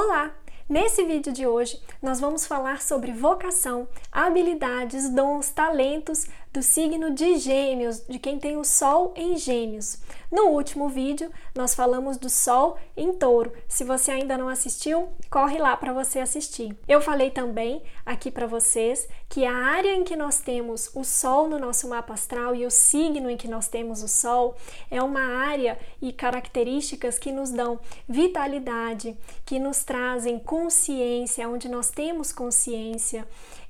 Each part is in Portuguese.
Olá! Nesse vídeo de hoje, nós vamos falar sobre vocação, habilidades, dons, talentos do signo de Gêmeos, de quem tem o Sol em Gêmeos. No último vídeo, nós falamos do Sol em Touro. Se você ainda não assistiu, corre lá para você assistir. Eu falei também aqui para vocês que a área em que nós temos o Sol no nosso mapa astral e o signo em que nós temos o Sol é uma área e características que nos dão vitalidade, que nos trazem consciência, onde nós temos consciência,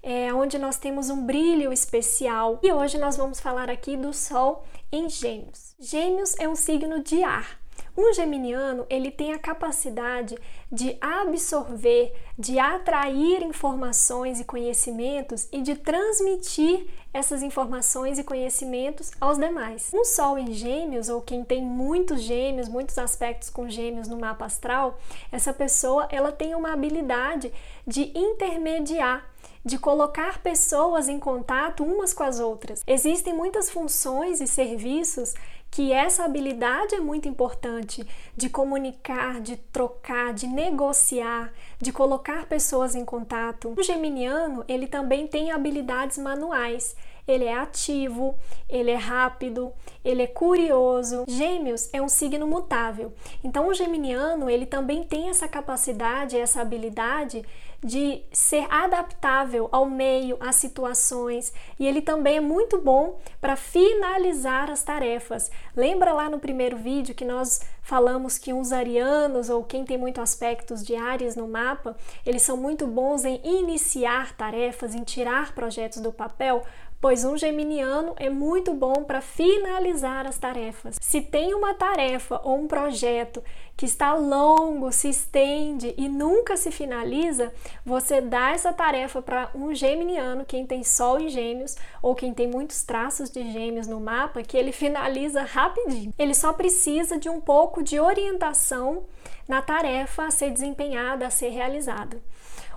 é, onde nós temos um brilho especial. E hoje nós vamos falar aqui do Sol em Gêmeos. Gêmeos é um signo de ar. Um geminiano, ele tem a capacidade de absorver, de atrair informações e conhecimentos e de transmitir essas informações e conhecimentos aos demais. Um sol em gêmeos, ou quem tem muitos gêmeos, muitos aspectos com gêmeos no mapa astral, essa pessoa, ela tem uma habilidade de intermediar de colocar pessoas em contato umas com as outras. Existem muitas funções e serviços que essa habilidade é muito importante de comunicar, de trocar, de negociar, de colocar pessoas em contato. O geminiano, ele também tem habilidades manuais. Ele é ativo, ele é rápido, ele é curioso. Gêmeos é um signo mutável. Então o geminiano, ele também tem essa capacidade, essa habilidade de ser adaptável ao meio, às situações, e ele também é muito bom para finalizar as tarefas. Lembra lá no primeiro vídeo que nós falamos que uns arianos ou quem tem muito aspectos de Ares no mapa, eles são muito bons em iniciar tarefas, em tirar projetos do papel? pois um geminiano é muito bom para finalizar as tarefas. Se tem uma tarefa ou um projeto que está longo, se estende e nunca se finaliza, você dá essa tarefa para um geminiano, quem tem sol em gêmeos ou quem tem muitos traços de gêmeos no mapa, que ele finaliza rapidinho. Ele só precisa de um pouco de orientação na tarefa a ser desempenhada, a ser realizada.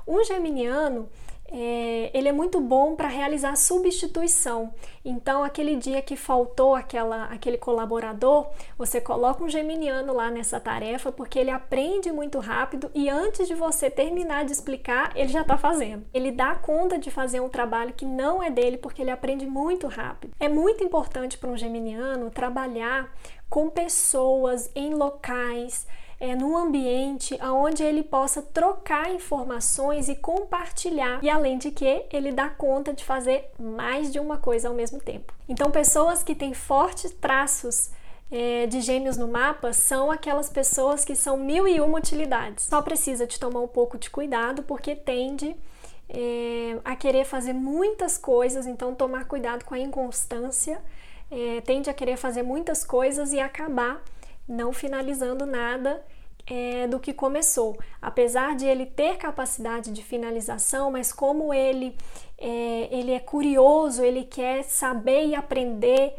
Um geminiano é, ele é muito bom para realizar substituição. Então, aquele dia que faltou aquela, aquele colaborador, você coloca um geminiano lá nessa tarefa, porque ele aprende muito rápido e antes de você terminar de explicar, ele já está fazendo. Ele dá conta de fazer um trabalho que não é dele, porque ele aprende muito rápido. É muito importante para um geminiano trabalhar com pessoas em locais é, num ambiente onde ele possa trocar informações e compartilhar, e além de que ele dá conta de fazer mais de uma coisa ao mesmo tempo. Então, pessoas que têm fortes traços é, de gêmeos no mapa são aquelas pessoas que são mil e uma utilidades. Só precisa de tomar um pouco de cuidado porque tende é, a querer fazer muitas coisas, então tomar cuidado com a inconstância, é, tende a querer fazer muitas coisas e acabar não finalizando nada é, do que começou. Apesar de ele ter capacidade de finalização, mas como ele é, ele é curioso, ele quer saber e aprender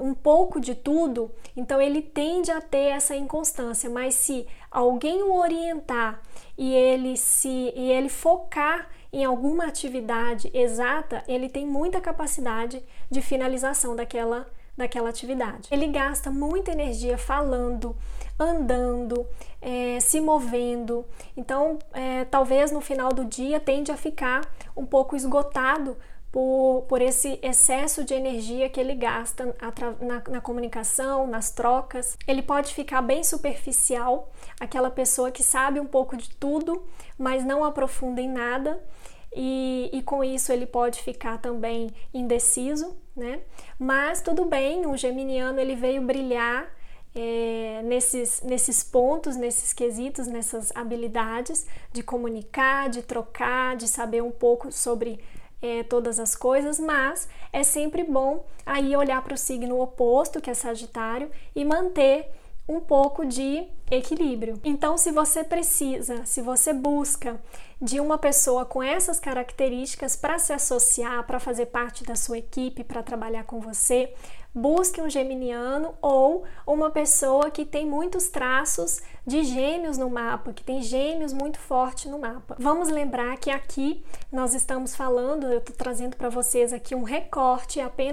um pouco de tudo, então ele tende a ter essa inconstância. Mas se alguém o orientar e ele se e ele focar em alguma atividade exata, ele tem muita capacidade de finalização daquela daquela atividade. Ele gasta muita energia falando, andando, é, se movendo. Então, é, talvez no final do dia tende a ficar um pouco esgotado por, por esse excesso de energia que ele gasta na, na comunicação, nas trocas. Ele pode ficar bem superficial, aquela pessoa que sabe um pouco de tudo, mas não aprofunda em nada. E, e, com isso ele pode ficar também indeciso, né? Mas tudo bem, o geminiano ele veio brilhar é, nesses, nesses pontos, nesses quesitos, nessas habilidades de comunicar, de trocar, de saber um pouco sobre é, todas as coisas, mas é sempre bom aí olhar para o signo oposto, que é Sagitário, e manter um pouco de equilíbrio. Então, se você precisa, se você busca de uma pessoa com essas características para se associar, para fazer parte da sua equipe, para trabalhar com você, busque um geminiano ou uma pessoa que tem muitos traços de gêmeos no mapa, que tem gêmeos muito forte no mapa. Vamos lembrar que aqui nós estamos falando, eu estou trazendo para vocês aqui um recorte apenas